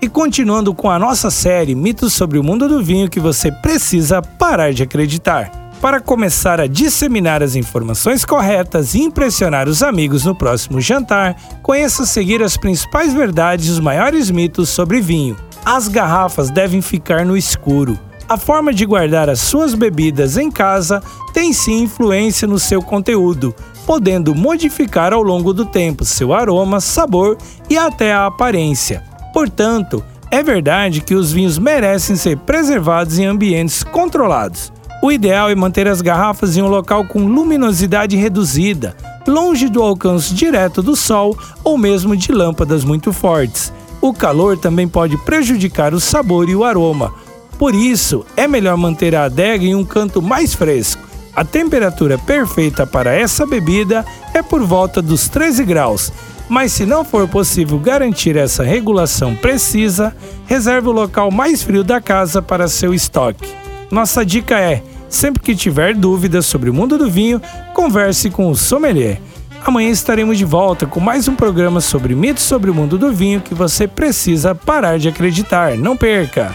E continuando com a nossa série Mitos sobre o Mundo do Vinho que você precisa parar de acreditar. Para começar a disseminar as informações corretas e impressionar os amigos no próximo jantar, conheça seguir as principais verdades e os maiores mitos sobre vinho. As garrafas devem ficar no escuro. A forma de guardar as suas bebidas em casa tem sim influência no seu conteúdo, podendo modificar ao longo do tempo seu aroma, sabor e até a aparência. Portanto, é verdade que os vinhos merecem ser preservados em ambientes controlados. O ideal é manter as garrafas em um local com luminosidade reduzida, longe do alcance direto do sol ou mesmo de lâmpadas muito fortes. O calor também pode prejudicar o sabor e o aroma. Por isso, é melhor manter a adega em um canto mais fresco. A temperatura perfeita para essa bebida é por volta dos 13 graus mas se não for possível garantir essa regulação precisa, reserve o local mais frio da casa para seu estoque. Nossa dica é: sempre que tiver dúvidas sobre o mundo do vinho, converse com o sommelier. Amanhã estaremos de volta com mais um programa sobre mitos sobre o mundo do vinho que você precisa parar de acreditar. Não perca!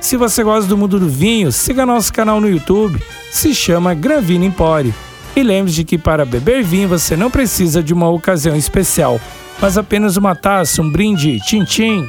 Se você gosta do mundo do vinho, siga nosso canal no YouTube, se chama Gravino Empório. E lembre-se que para beber vinho você não precisa de uma ocasião especial, mas apenas uma taça, um brinde, tchim-tchim.